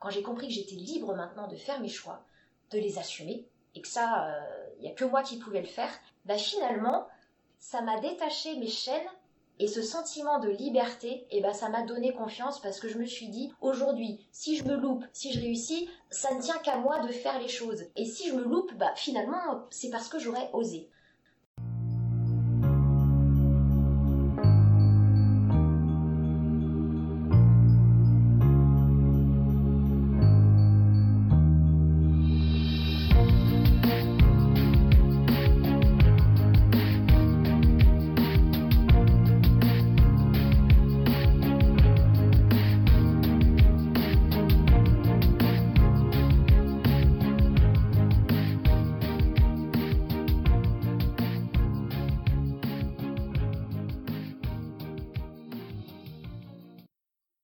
quand j'ai compris que j'étais libre maintenant de faire mes choix, de les assumer, et que ça, il n'y a que moi qui pouvais le faire, bah finalement, ça m'a détaché mes chaînes et ce sentiment de liberté, eh ben, ça m'a donné confiance parce que je me suis dit, aujourd'hui, si je me loupe, si je réussis, ça ne tient qu'à moi de faire les choses. Et si je me loupe, bah, finalement, c'est parce que j'aurais osé.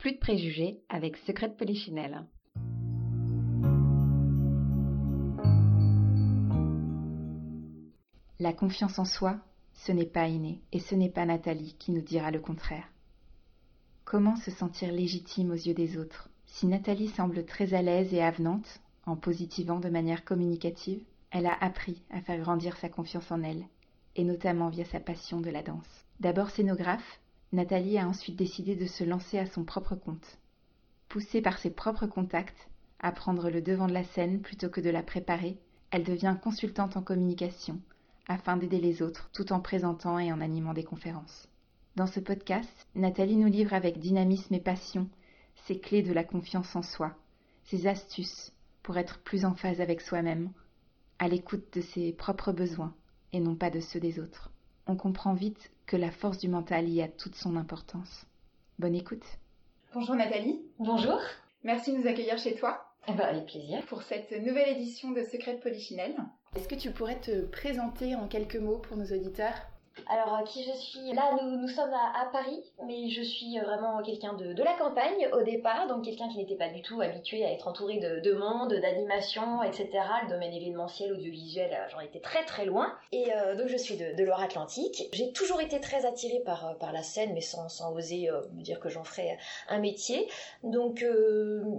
Plus de préjugés avec Secret de Polichinelle. La confiance en soi, ce n'est pas inné, et ce n'est pas Nathalie qui nous dira le contraire. Comment se sentir légitime aux yeux des autres Si Nathalie semble très à l'aise et avenante, en positivant de manière communicative, elle a appris à faire grandir sa confiance en elle, et notamment via sa passion de la danse. D'abord scénographe, Nathalie a ensuite décidé de se lancer à son propre compte. Poussée par ses propres contacts à prendre le devant de la scène plutôt que de la préparer, elle devient consultante en communication afin d'aider les autres tout en présentant et en animant des conférences. Dans ce podcast, Nathalie nous livre avec dynamisme et passion ses clés de la confiance en soi, ses astuces pour être plus en phase avec soi-même, à l'écoute de ses propres besoins et non pas de ceux des autres. On comprend vite que la force du mental y a toute son importance. Bonne écoute. Bonjour Nathalie. Bonjour. Merci de nous accueillir chez toi. Eh ben, avec plaisir. Pour cette nouvelle édition de Secret de Polichinelle. Est-ce que tu pourrais te présenter en quelques mots pour nos auditeurs? Alors, euh, qui je suis Là, nous, nous sommes à, Paris, mais je suis euh, vraiment quelqu'un de, de, la campagne au départ, donc quelqu'un qui n'était pas du tout habitué à être entouré de, de monde, d'animation, etc. Le domaine événementiel, audiovisuel, euh, j'en étais très très loin. Et donc, je suis de, de Loire-Atlantique. J'ai toujours été très attirée par, par la scène, mais sans, sans oser me dire que j'en ferais un métier. Donc,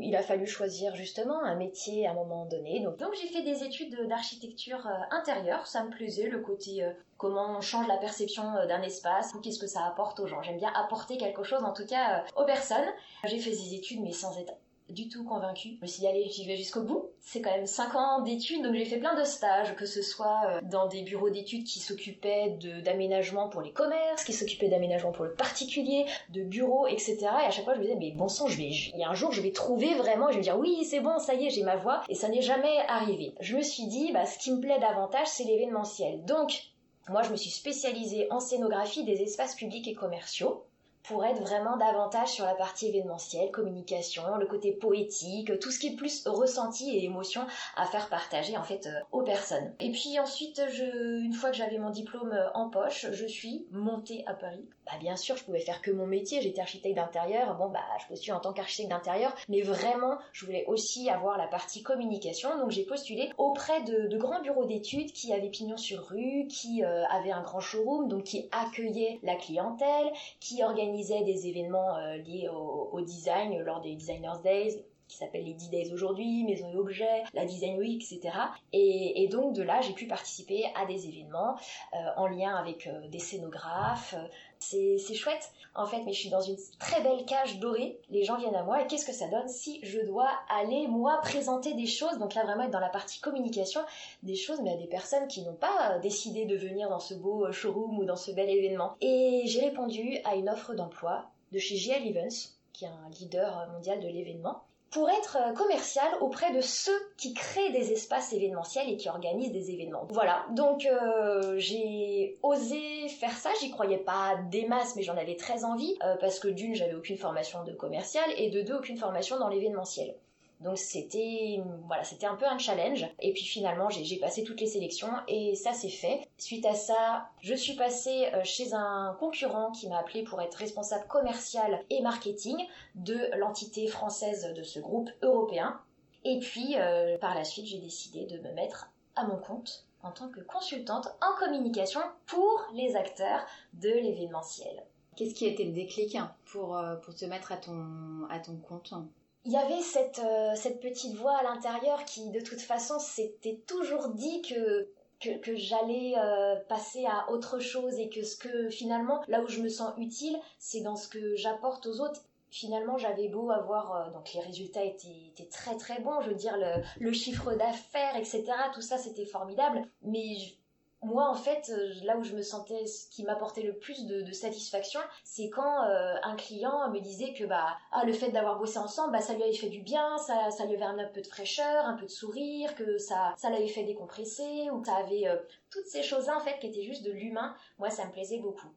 il a fallu choisir justement un métier à un moment donné. Donc, donc j'ai fait des études d'architecture intérieure. Ça me plaisait, le côté comment on change la perception euh, d'un espace, qu'est-ce que ça apporte aux gens. J'aime bien apporter quelque chose, en tout cas, euh, aux personnes. J'ai fait des études, mais sans être du tout convaincue. Je me suis dit, allez, j'y vais jusqu'au bout. C'est quand même 5 ans d'études, donc j'ai fait plein de stages, que ce soit euh, dans des bureaux d'études qui s'occupaient d'aménagement pour les commerces, qui s'occupaient d'aménagement pour le particulier, de bureaux, etc. Et à chaque fois, je me disais, mais bon sang, je vais, il y a un jour, je vais trouver vraiment, je vais me dire, oui, c'est bon, ça y est, j'ai ma voix. Et ça n'est jamais arrivé. Je me suis dit, bah, ce qui me plaît davantage, c'est l'événementiel. Donc, moi, je me suis spécialisée en scénographie des espaces publics et commerciaux pour être vraiment davantage sur la partie événementielle, communication, le côté poétique, tout ce qui est plus ressenti et émotion à faire partager en fait euh, aux personnes. Et puis ensuite, une fois que j'avais mon diplôme euh, en poche, je suis montée à Paris. Bah bien sûr, je pouvais faire que mon métier, j'étais architecte d'intérieur. Bon bah je postule en tant qu'architecte d'intérieur, mais vraiment, je voulais aussi avoir la partie communication, donc j'ai postulé auprès de, grands bureaux d'études qui avaient pignon sur rue, qui euh, avaient un grand showroom, donc qui accueillaient la clientèle, qui organisaient des événements euh, liés au, design lors des Designers Days qui s'appellent les D-Days aujourd'hui, Maison et Objets, la Design Week, etc. Et, donc de là, j'ai pu participer à des événements euh, en lien avec euh, des scénographes. C'est chouette en fait, mais je suis dans une très belle cage dorée. Les gens viennent à moi et qu'est-ce que ça donne si je dois aller moi présenter des choses? Donc là vraiment être dans la partie communication, des choses mais à des personnes qui n'ont pas décidé de venir dans ce beau showroom ou dans ce bel événement. Et j'ai répondu à une offre d'emploi de chez JL Events qui est un leader mondial de l'événement pour être euh, commercial auprès de ceux qui créent des espaces événementiels et qui organisent des événements. Voilà, donc euh, j'ai osé faire ça, j'y croyais pas des masses, mais j'en avais très envie, euh, parce que d'une, j'avais aucune formation de commercial, et de deux, aucune formation dans l'événementiel. Donc c'était un peu un challenge. Et puis finalement, j'ai passé toutes les sélections et ça c'est fait. Suite à ça, je suis passée euh, chez un concurrent qui m'a appelé pour être responsable commercial et marketing de l'entité française de ce groupe européen. Et puis euh, par la suite, j'ai décidé de me mettre à mon compte en tant que consultante en communication pour les acteurs de l'événementiel. Qu'est-ce qui a été le déclic pour, euh, te mettre à ton compte? Il y avait cette, euh, cette petite voix à l'intérieur qui, de toute façon, s'était toujours dit que que, j'allais euh, passer à autre chose et que ce que finalement, là où je me sens utile, c'est dans ce que j'apporte aux autres. Finalement, j'avais beau avoir, euh, donc les résultats étaient, très très bons, je veux dire, le, le chiffre d'affaires, etc., tout ça c'était formidable, mais moi, en fait, euh, là où je me sentais, ce qui m'apportait le plus de, satisfaction, c'est quand euh, un client me disait que bah, ah, le fait d'avoir bossé ensemble, bah, ça lui avait fait du bien, ça, ça lui avait un peu de fraîcheur, un peu de sourire, que ça, ça l'avait fait décompresser, ou que ça avait euh, toutes ces choses-là, en fait, qui étaient juste de l'humain. Moi, ça me plaisait beaucoup.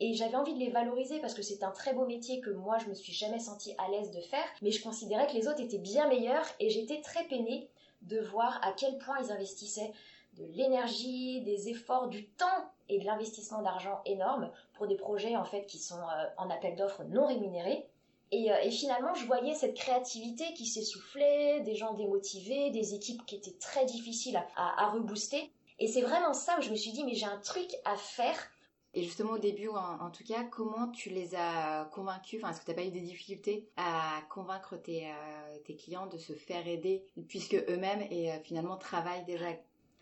Et j'avais envie de les valoriser parce que c'est un très beau métier que moi je me suis jamais sentie à l'aise de faire, mais je considérais que les autres étaient bien meilleurs et j'étais très peinée de voir à quel point ils investissaient de l'énergie, des efforts, du temps et de l'investissement d'argent énorme pour des projets en fait qui sont euh, en appel d'offres non rémunérés. Euh, et, finalement, je voyais cette créativité qui s'essoufflait, des gens démotivés, des équipes qui étaient très difficiles à, rebooster. Et c'est vraiment ça où je me suis dit, mais j'ai un truc à faire. Et justement, au début, en, tout cas, comment tu les as convaincus Enfin, est-ce que tu n'as pas eu des difficultés à convaincre tes, euh, tes, clients de se faire aider, puisque eux-mêmes et finalement travaillent déjà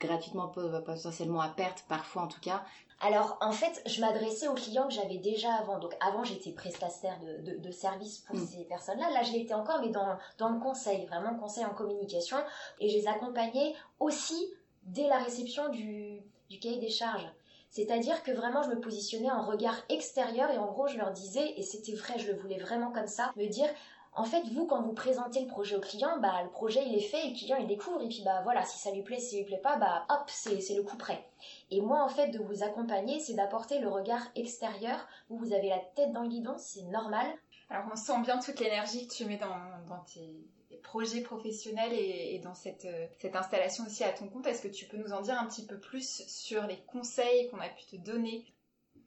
gratuitement, potentiellement à perte, parfois en tout cas. Alors en fait, je m'adressais aux clients que j'avais déjà avant. Donc avant, j'étais prestataire de, de, services pour mm. ces personnes-là. Là, je l'étais encore, mais dans, dans le conseil, vraiment conseil en communication. Et je les accompagnais aussi dès la réception du, du cahier des charges. C'est-à-dire que vraiment, je me positionnais en regard extérieur et en gros, je leur disais, et c'était vrai, je le voulais vraiment comme ça, me dire, en fait, vous, quand vous présentez le projet au client, bah, le projet, il est fait, et le client, il découvre, et puis, bah, voilà, si ça lui plaît, si ça lui plaît pas, bah, hop, c'est le coup prêt. Et moi, en fait, de vous accompagner, c'est d'apporter le regard extérieur. Vous, vous avez la tête dans le guidon, c'est normal. Alors, on sent bien toute l'énergie que tu mets dans, tes projets professionnels et, dans cette, euh, cette installation aussi à ton compte. Est-ce que tu peux nous en dire un petit peu plus sur les conseils qu'on a pu te donner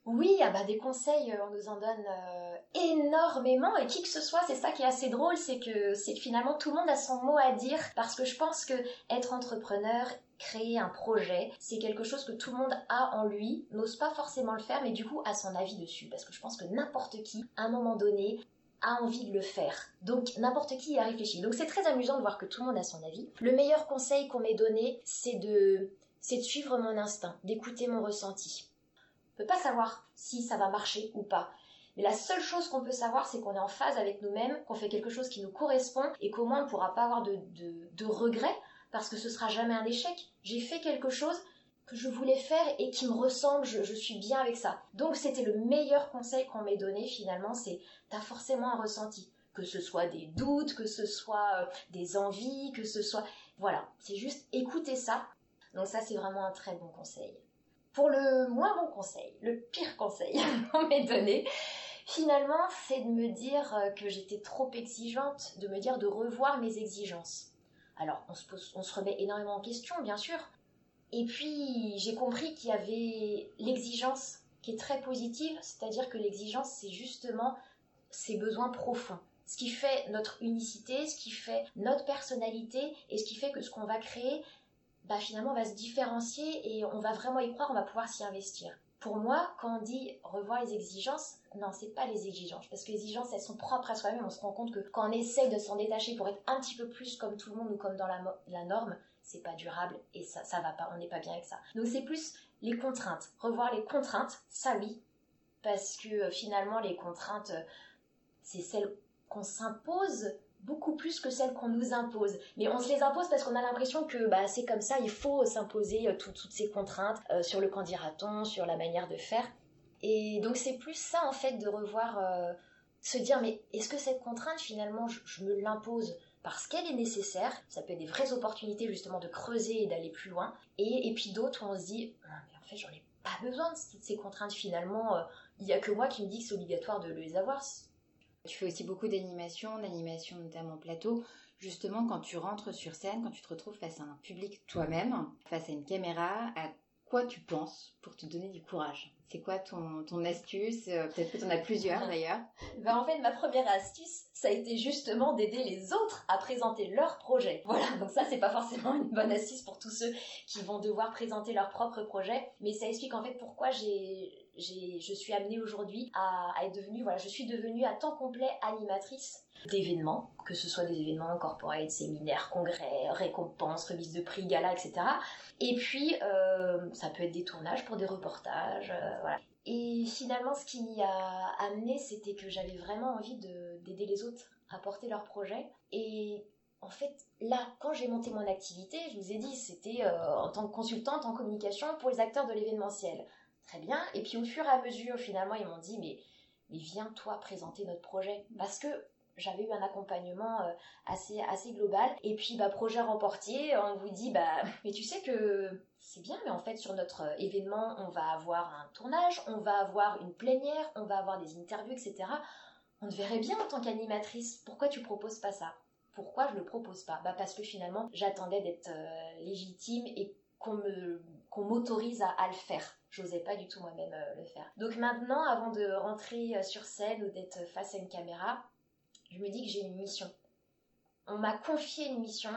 oui, ah bah des conseils, euh, on nous en donne euh, énormément et qui que ce soit, c'est ça qui est assez drôle, c'est que finalement tout le monde a son mot à dire parce que je pense que être entrepreneur, créer un projet, c'est quelque chose que tout le monde a en lui, n'ose pas forcément le faire, mais du coup a son avis dessus parce que je pense que n'importe qui, à un moment donné, a envie de le faire. Donc n'importe qui y a réfléchi. Donc c'est très amusant de voir que tout le monde a son avis. Le meilleur conseil qu'on m'ait donné, c'est de c'est de suivre mon instinct, d'écouter mon ressenti ne peut pas savoir si ça va marcher ou pas. Mais la seule chose qu'on peut savoir, c'est qu'on est en phase avec nous-mêmes, qu'on fait quelque chose qui nous correspond et qu'au moins on ne pourra pas avoir de, de, regrets parce que ce sera jamais un échec. J'ai fait quelque chose que je voulais faire et qui me ressemble, je, suis bien avec ça. Donc c'était le meilleur conseil qu'on m'ait donné finalement, c'est t'as forcément un ressenti. Que ce soit des doutes, que ce soit euh, des envies, que ce soit... Voilà, c'est juste écouter ça. Donc ça c'est vraiment un très bon conseil. Pour le moins bon conseil, le pire conseil qu'on m'ait donné, finalement, c'est de me dire euh, que j'étais trop exigeante, de me dire de revoir mes exigences. Alors, on se, on se remet énormément en question, bien sûr. Et puis, j'ai compris qu'il y avait l'exigence qui est très positive, c'est-à-dire que l'exigence, c'est justement ses besoins profonds. Ce qui fait notre unicité, ce qui fait notre personnalité et ce qui fait que ce qu'on va créer, bah finalement on va se différencier et on va vraiment y croire, on va pouvoir s'y investir. Pour moi, quand on dit revoir les exigences, non, c'est pas les exigences, parce que les exigences, elles sont propres à soi-même. On se rend compte que quand on essaye de s'en détacher pour être un petit peu plus comme tout le monde ou comme dans la, la norme, c'est pas durable et ça, ça va pas, on n'est pas bien avec ça. Donc c'est plus les contraintes. Revoir les contraintes, ça oui, parce que euh, finalement les contraintes, euh, c'est celles qu'on s'impose beaucoup plus que celles qu'on nous impose. Mais on se les impose parce qu'on a l'impression que bah, c'est comme ça, il faut s'imposer euh, toutes ces contraintes euh, sur le candidaton, sur la manière de faire. Et donc c'est plus ça en fait de revoir, euh, se dire mais est-ce que cette contrainte finalement je, me l'impose parce qu'elle est nécessaire, ça peut être des vraies opportunités justement de creuser et d'aller plus loin, et, puis d'autres où on se dit ah, mais en fait j'en ai pas besoin de ces contraintes finalement, il n'y a que moi qui me dis que c'est obligatoire de les avoir, tu fais aussi beaucoup d'animation, d'animation notamment plateau. Justement, quand tu rentres sur scène, quand tu te retrouves face à un public toi-même, face à une caméra, à quoi tu penses pour te donner du courage? C'est quoi ton, ton astuce? Euh, Peut-être que tu en as plusieurs d'ailleurs. Ben, en fait, ma première astuce, ça a été justement d'aider les autres à présenter leur projet. Voilà, donc ça, c'est pas forcément une bonne astuce pour tous ceux qui vont devoir présenter leur propre projet, mais ça explique en fait pourquoi j'ai, j'ai, je suis amenée aujourd'hui à, être devenue, voilà, je suis devenue à temps complet animatrice d'événements, que ce soit des événements corporels, séminaires, congrès, récompenses, remises de prix, galas, etc. Et puis, euh, ça peut être des tournages pour des reportages, euh. Et finalement, ce qui m'y a amené, c'était que j'avais vraiment envie d'aider les autres à porter leurs projets. Et en fait, là, quand j'ai monté mon activité, je vous ai dit, c'était euh, en tant que consultante en communication pour les acteurs de l'événementiel. Très bien. Et puis au fur et à mesure, finalement, ils m'ont dit, mais, viens toi présenter notre projet. Parce que j'avais eu un accompagnement euh, assez global. Et puis bah projet remportier on vous dit bah mais tu sais que c'est bien mais en fait sur notre euh, événement on va avoir un tournage on va avoir une plénière on va avoir des interviews etc on te verrait bien en tant qu'animatrice. Pourquoi tu proposes pas ça? Pourquoi je le propose pas? Bah parce que finalement j'attendais d'être euh, légitime et qu'on me qu'on m'autorise à, le faire j'osais pas du tout moi-même le faire donc maintenant avant de rentrer sur scène ou d'être face à une caméra je me dis que j'ai une mission. On m'a confié une mission.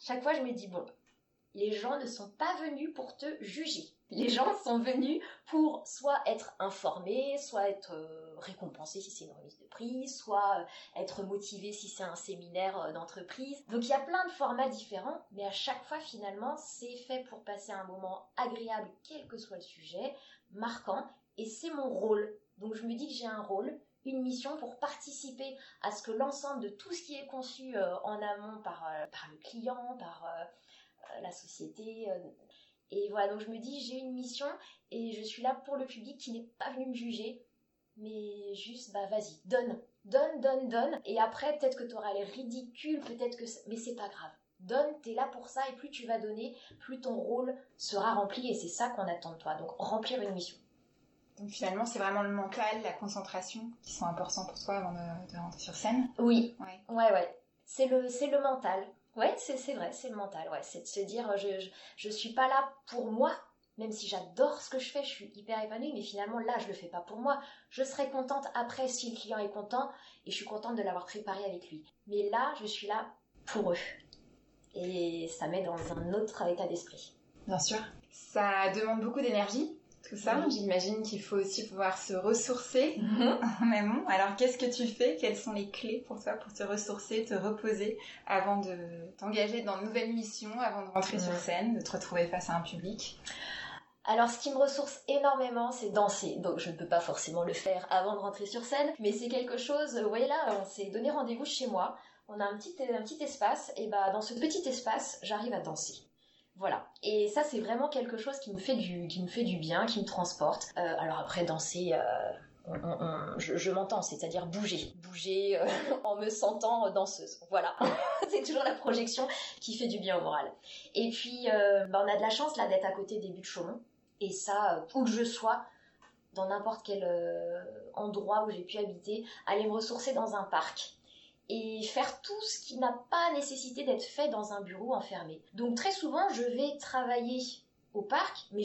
Chaque fois, je me dis, bon, les gens ne sont pas venus pour te juger. Les gens sont venus pour soit être informés, soit être euh, récompensés si c'est une remise de prix, soit euh, être motivés si c'est un séminaire euh, d'entreprise. Donc il y a plein de formats différents, mais à chaque fois finalement c'est fait pour passer un moment agréable, quel que soit le sujet, marquant, et c'est mon rôle. Donc je me dis que j'ai un rôle, une mission pour participer à ce que l'ensemble de tout ce qui est conçu en amont par, par le client, par la société. et voilà, donc je me dis, j'ai une mission et je suis là pour le public qui n'est pas venu me juger, mais juste, bah vas-y, donne, donne, donne, donne. Et après, peut-être que tu auras l'air ridicule, peut-être que... Mais c'est pas grave. Donne, t'es là pour ça, et plus tu vas donner, plus ton rôle sera rempli, et c'est ça qu'on attend de toi. Donc remplir une mission. Donc finalement, c'est vraiment le mental, la concentration qui sont importants pour toi avant de, rentrer sur scène? Oui. Ouais, ouais. ouais. C'est le, c'est le mental. C'est, c'est vrai, c'est le mental. Ouais, c'est de se dire, je, je, je, suis pas là pour moi, même si j'adore ce que je fais, je suis hyper épanouie, mais finalement là, je le fais pas pour moi. Je serai contente après si le client est content et je suis contente de l'avoir préparé avec lui. Mais là, je suis là pour eux. Et ça met dans un autre état d'esprit. Bien sûr. Ça demande beaucoup d'énergie tout ça. J'imagine qu'il faut aussi pouvoir se ressourcer mhm. en amont. Alors, qu'est-ce que tu fais? Quelles sont les clés pour toi pour te ressourcer, te reposer avant de t'engager dans de nouvelles missions, avant de rentrer sur scène, de te retrouver face à un public? Alors, ce qui me ressource énormément, c'est danser. Donc, je ne peux pas forcément le faire avant de rentrer sur scène, mais c'est quelque chose. Vous voyez là, on s'est donné rendez-vous chez moi. On a un petit, un petit espace, et bah dans ce petit espace, j'arrive à danser. Voilà. Et ça, c'est vraiment quelque chose qui me fait du, qui me fait du bien, qui me transporte. Euh, alors après, danser, euh, je, m'entends, c'est-à-dire bouger, bouger euh, en me sentant danseuse. Voilà. c'est toujours la projection qui fait du bien au moral. Et puis, bah, on a de la chance là d'être à côté des buts de Chaumont. Et ça, où que je sois, dans n'importe quel endroit où j'ai pu habiter, aller me ressourcer dans un parc et faire tout ce qui n'a pas nécessité d'être fait dans un bureau enfermé. Donc très souvent, je vais travailler au parc, mais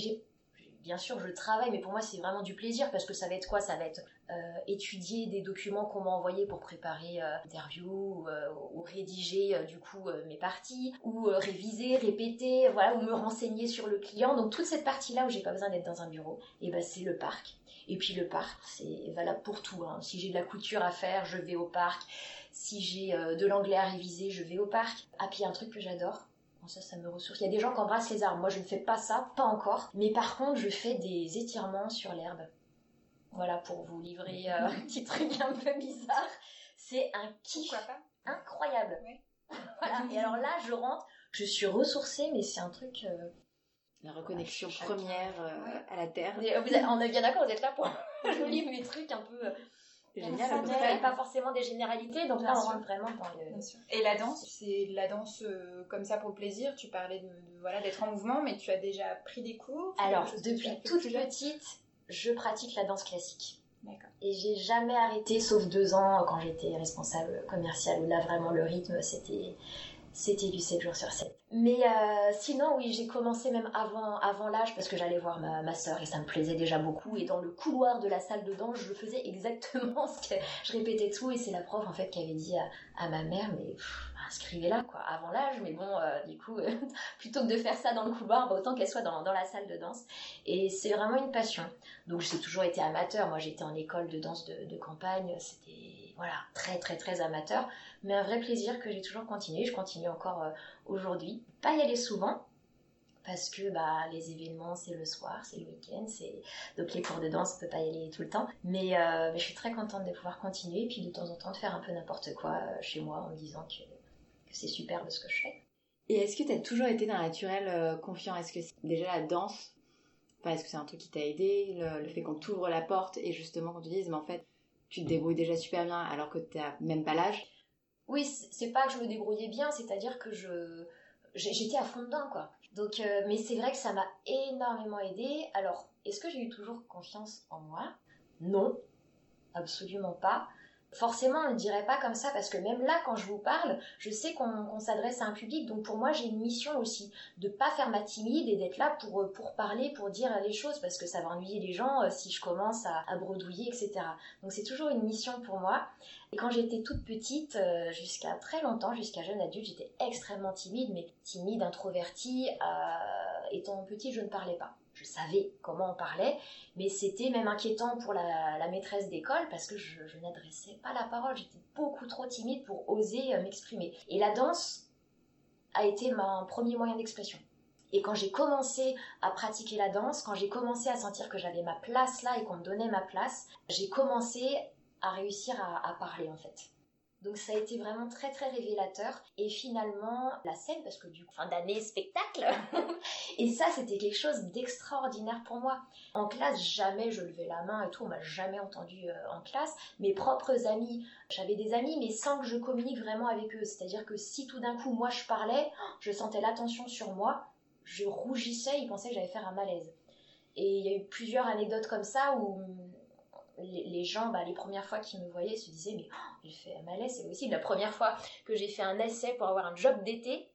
bien sûr, je travaille, mais pour moi, c'est vraiment du plaisir parce que ça va être quoi? Ça va être euh, étudier des documents qu'on m'a envoyés pour préparer euh, l'interview euh, ou rédiger du coup mes parties ou réviser, répéter, voilà, ou me renseigner sur le client. Donc toute cette partie-là où j'ai pas besoin d'être dans un bureau, et ben c'est le parc. Et puis le parc, c'est valable pour tout. Hein. Si j'ai de la couture à faire, je vais au parc. Si j'ai euh, de l'anglais à réviser, je vais au parc. Ah, puis un truc que j'adore. ça, ça me ressource. Il y a des gens qui embrassent les arbres. Moi, je ne fais pas ça, pas encore. Mais par contre, je fais des étirements sur l'herbe. Voilà, pour vous livrer euh, un petit truc un peu bizarre. C'est un kiff incroyable. voilà. Et alors là, je rentre, je suis ressourcée, mais c'est un truc. Euh, la reconnexion première à la terre. on est bien d'accord, vous êtes là pour. je vous livre mes trucs un peu génial. pas forcément des généralités, donc là on rentre vraiment dans le. Et la danse, c'est la danse euh, comme ça pour le plaisir. Tu parlais de, voilà d'être en mouvement, mais tu as déjà pris des cours. Alors depuis toute petite, je pratique la danse classique. Et j'ai jamais arrêté, sauf deux ans quand j'étais responsable commercial, où là vraiment le rythme c'était c'était du 7 jours sur 7. Mais euh, sinon, oui, j'ai commencé même avant, avant l'âge parce que j'allais voir ma, ma soeur et ça me plaisait déjà beaucoup. Et dans le couloir de la salle de danse, je faisais exactement ce que je répétais tout. Et c'est la prof en fait qui avait dit à, ma mère, mais inscrivez-la quoi, avant l'âge. Mais bon, euh, du coup, plutôt que de faire ça dans le couloir, bah, autant qu'elle soit dans, dans la salle de danse. Et c'est vraiment une passion. Donc j'ai toujours été amateur. Moi, j'étais en école de danse de, de campagne. C'était voilà très très très amateur mais un vrai plaisir que j'ai toujours continué. Je continue encore euh, aujourd'hui. Pas y aller souvent, parce que bah, les événements c'est le soir, c'est le week-end, c'est donc les cours de danse on peut pas y aller tout le temps. Mais, euh, je suis très contente de pouvoir continuer, et puis de temps en temps de faire un peu n'importe quoi euh, chez moi en me disant que, c'est super de ce que je fais. Et est-ce que tu as toujours été d'un naturel confiant? Est-ce que déjà la danse, est-ce que c'est un truc qui t'a aidé le, le, fait qu'on t'ouvre la porte et justement qu'on te dise mais en fait tu te débrouilles déjà super bien alors que tu n'as même pas l'âge oui, c'est pas que je me débrouillais bien, c'est-à-dire que je j'étais à fond dedans, quoi. Euh, mais c'est vrai que ça m'a énormément aidé. Alors, est-ce que j'ai eu toujours confiance en moi? Non, absolument pas. Forcément, on ne dirait pas comme ça parce que même là, quand je vous parle, je sais qu'on s'adresse à un public. Donc pour moi, j'ai une mission aussi de pas faire ma timide et d'être là pour, euh, pour parler, pour dire les choses parce que ça va ennuyer les gens euh, si je commence à, bredouiller, etc. Donc c'est toujours une mission pour moi. Et quand j'étais toute petite, euh, jusqu'à très longtemps, jusqu'à jeune adulte, j'étais extrêmement timide, mais timide, introvertie. étant petite, je ne parlais pas je savais comment on parlait, mais c'était même inquiétant pour la, maîtresse d'école parce que je, n'adressais pas la parole, j'étais beaucoup trop timide pour oser euh, m'exprimer. Et la danse a été mon premier moyen d'expression. Et quand j'ai commencé à pratiquer la danse, quand j'ai commencé à sentir que j'avais ma place là et qu'on me donnait ma place, j'ai commencé à réussir à parler en fait. Donc ça a été vraiment très très révélateur. Et finalement, la scène, parce que du coup, fin d'année, spectacle. et ça, c'était quelque chose d'extraordinaire pour moi. En classe, jamais je levais la main et tout, on m'a jamais entendu euh, en classe. Mes propres amis, j'avais des amis, mais sans que je communique vraiment avec eux. C'est-à-dire que si tout d'un coup, moi, je parlais, je sentais l'attention sur moi, je rougissais, ils pensaient que j'allais faire un malaise. Et il y a eu plusieurs anecdotes comme ça où les, gens, bah, les premières fois qu'ils me voyaient, se disaient Mais oh, fait un malaise, c'est possible. La première fois que j'ai fait un essai pour avoir un job d'été,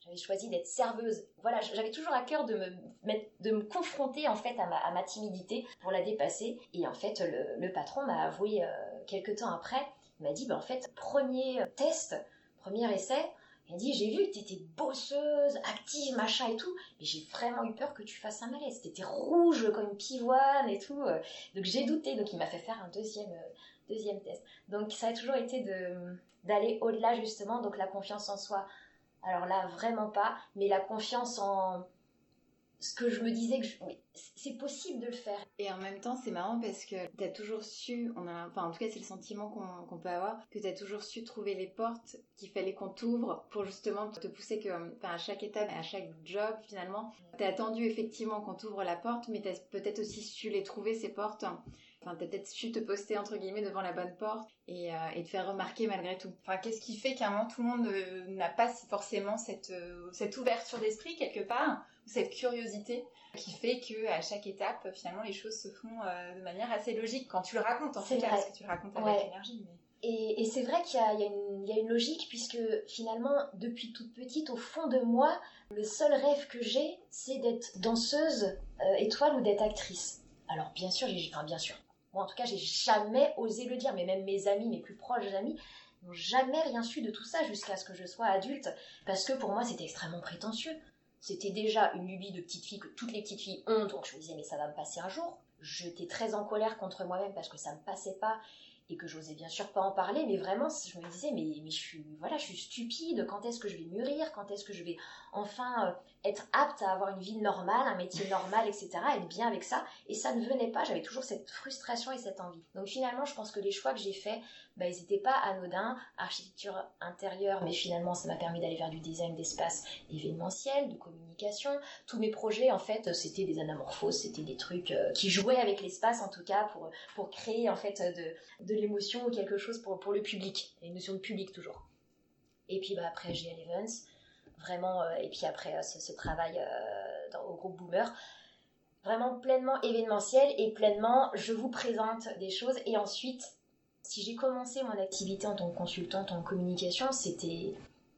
j'avais choisi d'être serveuse. Voilà, j'avais toujours à cœur de me, de me confronter en fait à ma, timidité pour la dépasser. Et en fait, le, patron m'a avoué euh, quelques temps après, il m'a dit bah, En fait, premier test, premier essai, elle dit, j'ai vu que t'étais bosseuse, active, machin et tout, mais j'ai vraiment eu peur que tu fasses un malaise. T'étais rouge comme une pivoine et tout. Euh. Donc j'ai douté, donc il m'a fait faire un deuxième, euh, test. Donc ça a toujours été d'aller au-delà justement, donc la confiance en soi. Alors là, vraiment pas, mais la confiance en, ce que je me disais que c'est possible de le faire. Et en même temps, c'est marrant parce que tu as toujours su, on a, enfin en tout cas c'est le sentiment qu'on peut avoir, que tu as toujours su trouver les portes qu'il fallait qu'on t'ouvre pour justement te pousser que, enfin à chaque étape, à chaque job finalement, tu as attendu effectivement qu'on t'ouvre la porte, mais tu as peut-être aussi su les trouver ces portes Enfin, t'as peut-être su te poster entre guillemets devant la bonne porte et, euh, et te faire remarquer malgré tout. Enfin, qu'est-ce qui fait qu'à un moment tout le monde euh, n'a pas forcément cette, euh, cette ouverture d'esprit quelque part, cette curiosité qui fait que à chaque étape, finalement, les choses se font de manière assez logique quand tu le racontes en fait, parce que tu le racontes avec énergie. Et, et c'est vrai qu'il y, y, a une logique puisque finalement, depuis toute petite, au fond de moi, le seul rêve que j'ai, c'est d'être danseuse étoile ou d'être actrice. Alors bien sûr, j'ai, enfin bien sûr, moi, en tout cas, j'ai jamais osé le dire, mais même mes amis, mes plus proches amis, n'ont jamais rien su de tout ça jusqu'à ce que je sois adulte, parce que pour moi, c'était extrêmement prétentieux. C'était déjà une lubie de petite fille que toutes les petites filles ont, donc je me disais, mais ça va me passer un jour. J'étais très en colère contre moi-même parce que ça me passait pas et que j'osais bien sûr pas en parler, mais vraiment, je me disais, mais, mais je voilà, je suis stupide, quand est-ce que je vais mûrir, quand est-ce que je vais enfin euh, être apte à avoir une vie normale, un métier normal, etc., être bien avec ça, et ça ne venait pas, j'avais toujours cette frustration et cette envie. Donc finalement, je pense que les choix que j'ai faits, bah, ils n'étaient pas anodins, architecture intérieure, mais finalement, ça m'a permis d'aller vers du design d'espace événementiel, de communication. Tous mes projets, en fait, c'était des anamorphoses, c'était des trucs euh, qui jouaient avec l'espace, en tout cas, pour, pour créer, en fait, de, de l'émotion ou quelque chose pour, pour le public, une notion de public toujours. Et puis, bah, après, GL Events, vraiment, euh, et puis après, euh, ce, travail dans, au groupe Boomer, vraiment pleinement événementiel et pleinement je vous présente des choses. Et ensuite si j'ai commencé mon activité en tant que consultante en communication, c'était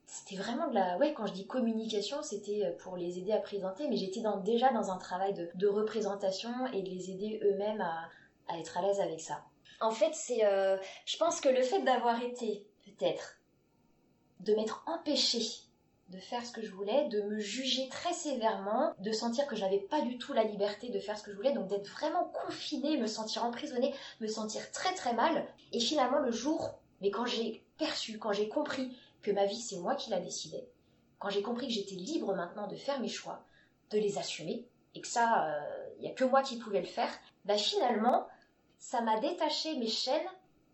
c'était vraiment de la ouais quand je dis communication c'était pour les aider à présenter. Mais j'étais déjà dans un travail de, représentation et de les aider eux-mêmes à, être à l'aise avec ça. En fait c'est euh, je pense que le fait d'avoir été peut-être de m'être empêché de faire ce que je voulais, de me juger très sévèrement, de sentir que j'avais pas du tout la liberté de faire ce que je voulais, donc d'être vraiment confinée, me sentir emprisonnée, me sentir très très mal. Et finalement le jour, mais quand j'ai perçu, quand j'ai compris que ma vie c'est moi qui la décidais, quand j'ai compris que j'étais libre maintenant de faire mes choix, de les assumer, et que ça, il euh, n'y a que moi qui pouvais le faire, bah finalement, ça m'a détaché mes chaînes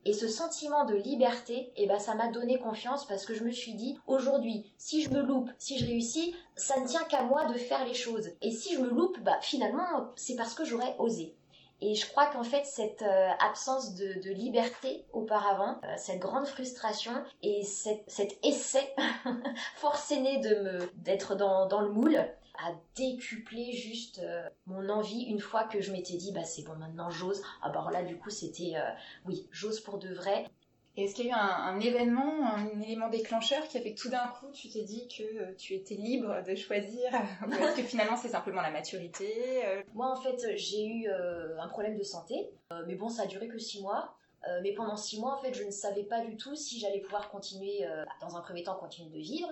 et ce sentiment de liberté, eh ben, ça m'a donné confiance parce que je me suis dit, aujourd'hui, si je me loupe, si je réussis, ça ne tient qu'à moi de faire les choses. Et si je me loupe, bah, finalement, c'est parce que j'aurais osé. Et je crois qu'en fait, cette euh, absence de, liberté auparavant, euh, cette grande frustration et cet essai forcené de me d'être dans, dans le moule, a décuplé juste euh, mon envie une fois que je m'étais dit bah c'est bon maintenant j'ose. Ah bah là du coup c'était euh, oui j'ose pour de vrai. Est-ce qu'il y a eu un, événement, un élément déclencheur qui a fait que tout d'un coup tu t'es dit que euh, tu étais libre de choisir? Ou est-ce que finalement c'est simplement la maturité Moi en fait j'ai eu un problème de santé, mais bon ça a duré que six mois. Mais pendant six mois, en fait, je ne savais pas du tout si j'allais pouvoir continuer, dans un premier temps, continuer de vivre,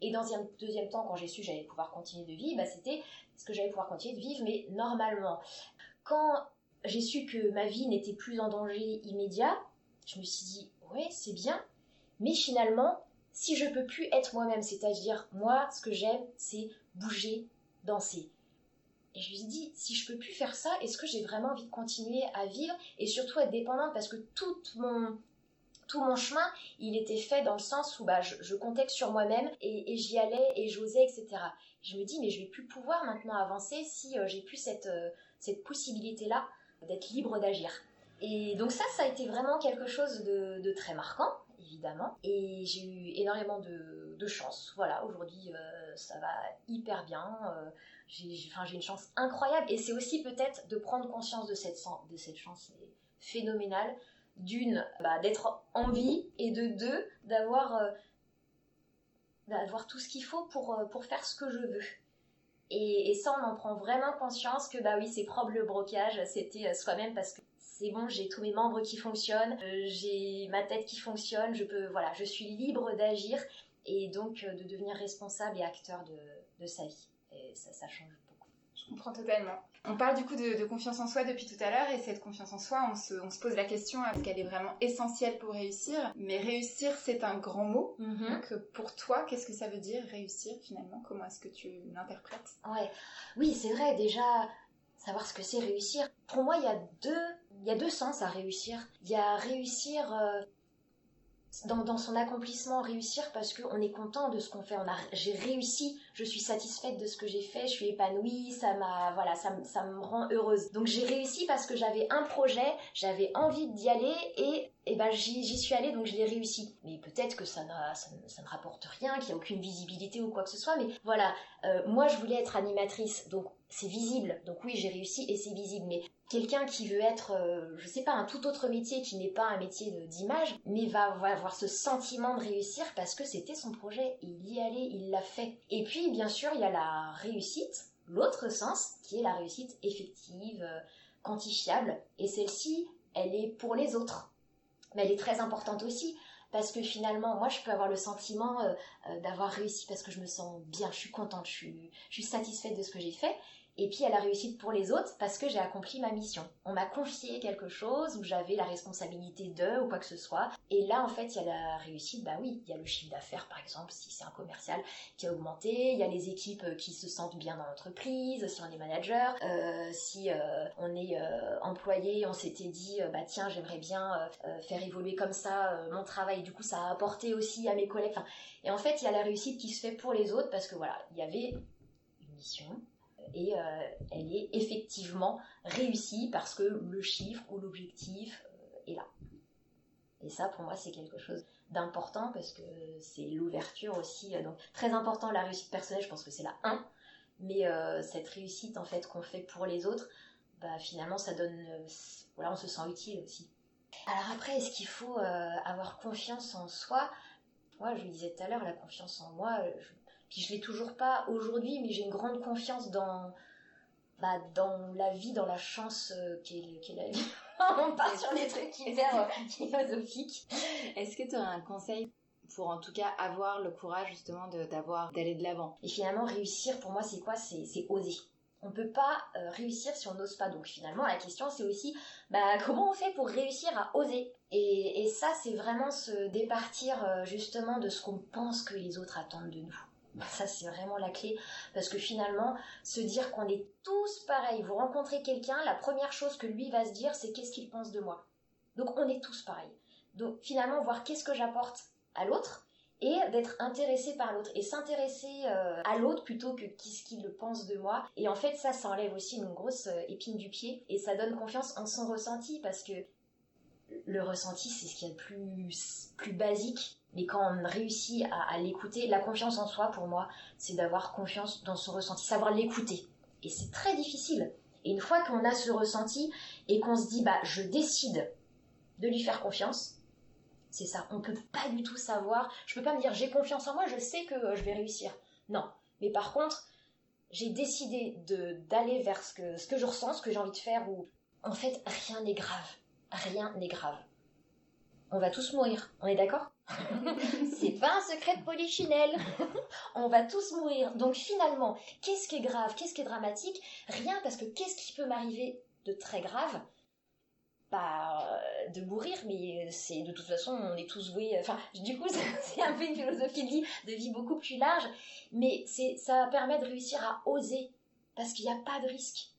et dans un deuxième temps, quand j'ai su j'allais pouvoir continuer de vivre, bah, c'était ce que j'allais pouvoir continuer de vivre, mais normalement. Quand j'ai su que ma vie n'était plus en danger immédiat, je me suis dit, ouais, c'est bien, mais finalement, si je peux plus être moi-même, c'est-à-dire, moi, ce que j'aime, c'est bouger, danser. Et je me suis dit, si je peux plus faire ça, est-ce que j'ai vraiment envie de continuer à vivre et surtout être dépendante parce que toute mon, tout mon chemin, il était fait dans le sens où bah, je, comptais sur moi-même et, j'y allais et j'osais, etc. Je me dis, mais je vais plus pouvoir maintenant avancer si euh, j'ai plus cette, euh, cette possibilité-là d'être libre d'agir. Et donc ça, ça a été vraiment quelque chose de, très marquant, évidemment. Et j'ai eu énormément de, chance. Voilà, aujourd'hui, euh, ça va hyper bien. j'ai une chance incroyable. Et c'est aussi peut-être de prendre conscience de cette, de cette chance phénoménale d'une, bah, d'être en vie, et de deux, d'avoir euh, tout ce qu'il faut pour, euh, pour faire ce que je veux. Et, ça, on en prend vraiment conscience que, bah oui, c'est propre le brocage, c'était euh, soi-même parce que c'est bon, j'ai tous mes membres qui fonctionnent, j'ai ma tête qui fonctionne, je peux, voilà, je suis libre d'agir et donc de devenir responsable et acteur de, de sa vie. Et ça, ça change je comprends totalement. On parle du coup de, confiance en soi depuis tout à l'heure et cette confiance en soi, on se, pose la question est-ce qu'elle est vraiment essentielle pour réussir? Mais réussir, c'est un grand mot. Mm-hmm. Donc pour toi, qu'est-ce que ça veut dire réussir finalement? Comment est-ce que tu l'interprètes? Ouais, oui, c'est vrai. Déjà, savoir ce que c'est réussir. Pour moi, il y a deux, il y a deux sens à réussir. Il y a réussir euh, dans, son accomplissement, réussir parce qu'on est content de ce qu'on fait. J'ai réussi, je suis satisfaite de ce que j'ai fait, je suis épanouie, ça m'a, voilà, ça, ça me rend heureuse. Donc j'ai réussi parce que j'avais un projet, j'avais envie d'y aller et, et ben j'y, suis allée donc je l'ai réussi. Mais peut-être que ça, ça, ça, ne rapporte rien, qu'il n'y a aucune visibilité ou quoi que ce soit. Mais voilà, euh, moi je voulais être animatrice, donc c'est visible. Donc oui, j'ai réussi et c'est visible. Mais quelqu'un qui veut être, euh, je sais pas, un tout autre métier qui n'est pas un métier d'image, mais va, avoir ce sentiment de réussir parce que c'était son projet. Il y allait, il l'a fait. Et puis, bien sûr, il y a la réussite, l'autre sens, qui est la réussite effective, euh, quantifiable. Et celle-ci, elle est pour les autres. Mais elle est très importante aussi parce que finalement, moi, je peux avoir le sentiment euh, d'avoir réussi parce que je me sens bien, je suis contente, je suis, je suis satisfaite de ce que j'ai fait. Et puis à la réussite pour les autres parce que j'ai accompli ma mission. On m'a confié quelque chose où j'avais la responsabilité d'eux ou quoi que ce soit. Et là, en fait, il y a la réussite. Bah oui, il y a le chiffre d'affaires, par exemple, si c'est un commercial qui a augmenté. Il y a les équipes euh, qui se sentent bien dans l'entreprise, si on est manager, euh, si euh, on est employé, on s'était dit, bah tiens, j'aimerais bien faire évoluer comme ça mon travail. Du coup, ça a apporté aussi à mes collègues. et en fait, il y a la réussite qui se fait pour les autres parce que voilà, il y avait une mission, et euh, elle est effectivement réussie parce que le chiffre ou l'objectif euh, est là. Et ça, pour moi, c'est quelque chose d'important parce que c'est l'ouverture aussi. Euh, donc, très important, la réussite personnelle, je pense que c'est la 1. Mais cette réussite en fait qu'on fait pour les autres, bah, finalement ça donne, voilà, on se sent utile aussi. Alors après, est-ce qu'il faut avoir confiance en soi? Moi, je le disais tout à l'heure, la confiance en moi, je, puis je l'ai toujours pas aujourd'hui, mais j'ai une grande confiance dans bah, dans la vie, dans la chance euh, qu'est la vie. On part sur des trucs hyper euh, philosophiques. Est-ce que tu aurais un conseil pour en tout cas avoir le courage justement d'avoir d'aller de l'avant? Et finalement, réussir pour moi, c'est quoi? C'est oser. On ne peut pas euh, réussir si on n'ose pas. Donc finalement, la question, c'est aussi bah, comment on fait pour réussir à oser? Et, et ça, c'est vraiment se départir justement de ce qu'on pense que les autres attendent de nous. Ça, c'est vraiment la clé. Parce que finalement, se dire qu'on est tous pareils, vous rencontrez quelqu'un, la première chose que lui va se dire, c'est qu'est-ce qu'il pense de moi. Donc, on est tous pareils. Donc, finalement, voir qu'est-ce que j'apporte à l'autre et d'être intéressé par l'autre et s'intéresser euh, à l'autre plutôt que qu'est-ce qu'il pense de moi. Et en fait, ça, ça enlève aussi une grosse euh, épine du pied et ça donne confiance en son ressenti parce que le ressenti, c'est ce qui est le plus, plus basique mais quand on réussit à, l'écouter, la confiance en soi, pour moi, c'est d'avoir confiance dans son ressenti, savoir l'écouter. Et c'est très difficile. Et une fois qu'on a ce ressenti et qu'on se dit, bah, je décide de lui faire confiance, c'est ça. On peut pas du tout savoir. Je peux pas me dire, j'ai confiance en moi, je sais que euh, je vais réussir. Non. Mais par contre, j'ai décidé d'aller vers ce que, ce que je ressens, ce que j'ai envie de faire, ou en fait, rien n'est grave. Rien n'est grave. On va tous mourir. On est d'accord c'est pas un secret de polichinelle. On va tous mourir. Donc finalement, qu'est-ce qui est grave Qu'est-ce qui est dramatique? Rien parce que qu'est-ce qui peut m'arriver de très grave? Pas euh, de mourir, mais c'est de toute façon, on est tous voués. Enfin, du coup, c'est un peu une philosophie de vie, de vie beaucoup plus large, mais c'est ça permet de réussir à oser parce qu'il n'y a pas de risque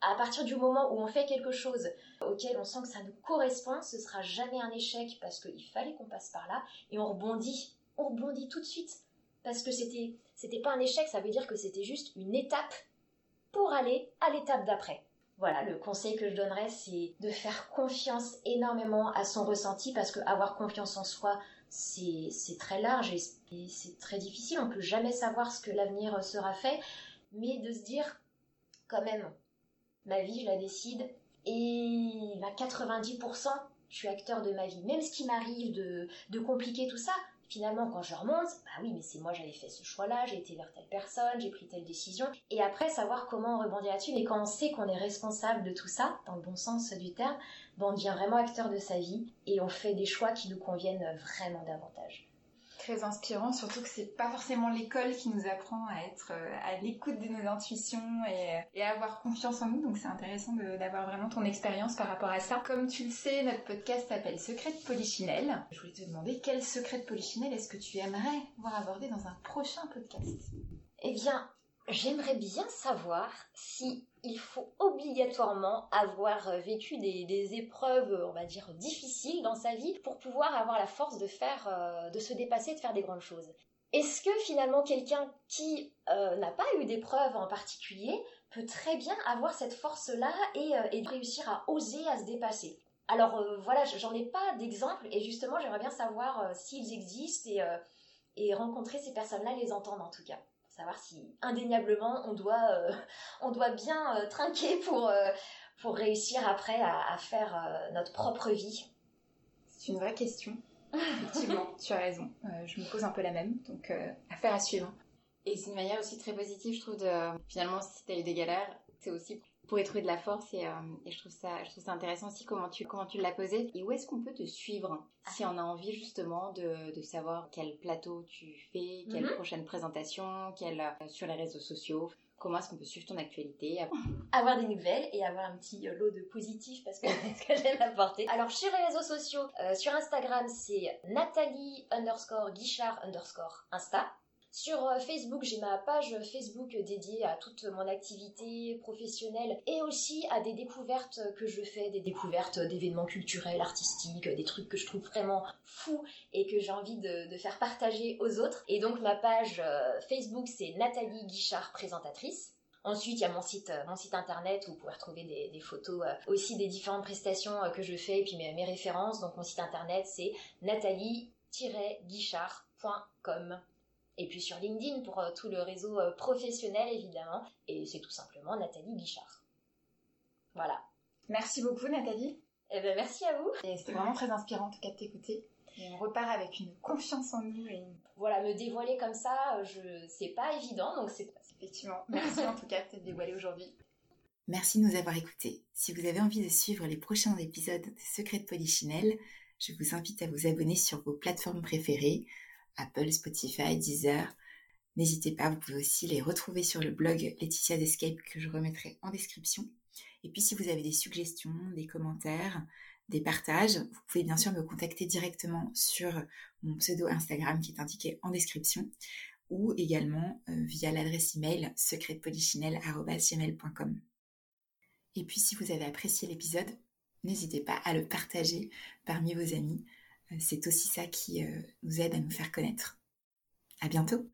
à partir du moment où on fait quelque chose auquel on sent que ça nous correspond, ce sera jamais un échec parce qu'il fallait qu'on passe par là et on rebondit. On rebondit tout de suite parce que c'était c'était pas un échec, ça veut dire que c'était juste une étape pour aller à l'étape d'après. Voilà, le conseil que je donnerais, c'est de faire confiance énormément à son ressenti parce que avoir confiance en soi, c'est très large et c'est très difficile. On peut jamais savoir ce que l'avenir sera fait, mais de se dire quand même, ma vie, je la décide. Et à 90%, je suis acteur de ma vie. Même ce qui m'arrive de, compliquer tout ça, finalement, quand je remonte, bah oui, mais c'est moi, j'avais fait ce choix-là, j'ai été vers telle personne, j'ai pris telle décision. Et après, savoir comment on rebondir là-dessus. Mais quand on sait qu'on est responsable de tout ça, dans le bon sens du terme, ben on devient vraiment acteur de sa vie et on fait des choix qui nous conviennent vraiment davantage inspirant, surtout que c'est pas forcément l'école qui nous apprend à être euh, à l'écoute de nos intuitions et, avoir confiance en nous. Donc c'est intéressant d'avoir vraiment ton expérience par rapport à ça. Comme tu le sais, notre podcast s'appelle Secret de Polichinelle. Je voulais te demander quel secret de Polichinelle est-ce que tu aimerais voir abordé dans un prochain podcast? Eh bien, j'aimerais bien savoir si il faut obligatoirement avoir euh, vécu des, épreuves, on va dire, difficiles dans sa vie pour pouvoir avoir la force de faire, euh, de se dépasser, de faire des grandes choses. Est-ce que finalement quelqu'un qui euh, n'a pas eu d'épreuves en particulier peut très bien avoir cette force-là et, réussir à oser, à se dépasser? Alors voilà, j'en ai pas d'exemple et justement j'aimerais bien savoir s'ils existent et, et rencontrer ces personnes-là, les entendre en tout cas savoir si indéniablement on doit, euh, on doit bien euh, trinquer pour, euh, pour réussir après à, faire notre propre vie. C'est une vraie question. Effectivement, tu as raison. je me pose un peu la même, donc affaire à suivre. Et c'est une manière aussi très positive, je trouve, de finalement, si tu as eu des galères, c'est aussi pour y trouver de la force et, je trouve ça je trouve ça intéressant aussi comment tu comment tu l'as posé et où est-ce qu'on peut te suivre si on a envie justement de, de savoir quel plateau tu fais quelle mhm. prochaine présentation quelle euh, sur les réseaux sociaux? Comment est-ce qu'on peut suivre ton actualité? Avoir des nouvelles et avoir un petit euh, lot de positif parce que c'est ce que j'aime apporter. Alors sur les réseaux sociaux, euh, sur Instagram c'est Nathalie underscore Guichard underscore Insta. Sur euh, Facebook, j'ai ma page Facebook dédiée à toute mon activité professionnelle et aussi à des découvertes que je fais, des découvertes d'événements culturels, artistiques, des trucs que je trouve vraiment fous et que j'ai envie de, faire partager aux autres. Et donc ma page euh, Facebook, c'est Nathalie Guichard, présentatrice. Ensuite, il y a mon site, euh, mon site internet où vous pouvez retrouver des, photos aussi des différentes prestations que je fais et puis mes, mes références. Donc mon site internet, c'est nathalie-guichard.com. Et puis sur LinkedIn pour tout le réseau professionnel évidemment. Et c'est tout simplement Nathalie Guichard. Voilà. Merci beaucoup Nathalie. Eh ben, merci à vous. Et c'était vraiment très inspirant en tout cas de t'écouter. Et on repart avec une confiance en nous. Et... Voilà, me dévoiler comme ça, je... c'est pas évident, donc c'est... Effectivement, merci en tout cas de t'être dévoilé aujourd'hui. Merci de nous avoir écoutés. Si vous avez envie de suivre les prochains épisodes de Secret de Polichinelle, je vous invite à vous abonner sur vos plateformes préférées, Apple, Spotify, Deezer. N'hésitez pas, vous pouvez aussi les retrouver sur le blog Laetitia d'Escape que je remettrai en description. Et puis si vous avez des suggestions, des commentaires, des partages, vous pouvez bien sûr me contacter directement sur mon pseudo Instagram qui est indiqué en description ou également euh, via l'adresse email secretpolichinelle.com. Et puis si vous avez apprécié l'épisode, n'hésitez pas à le partager parmi vos amis. C'est aussi ça qui euh, nous aide à nous faire connaître. À bientôt!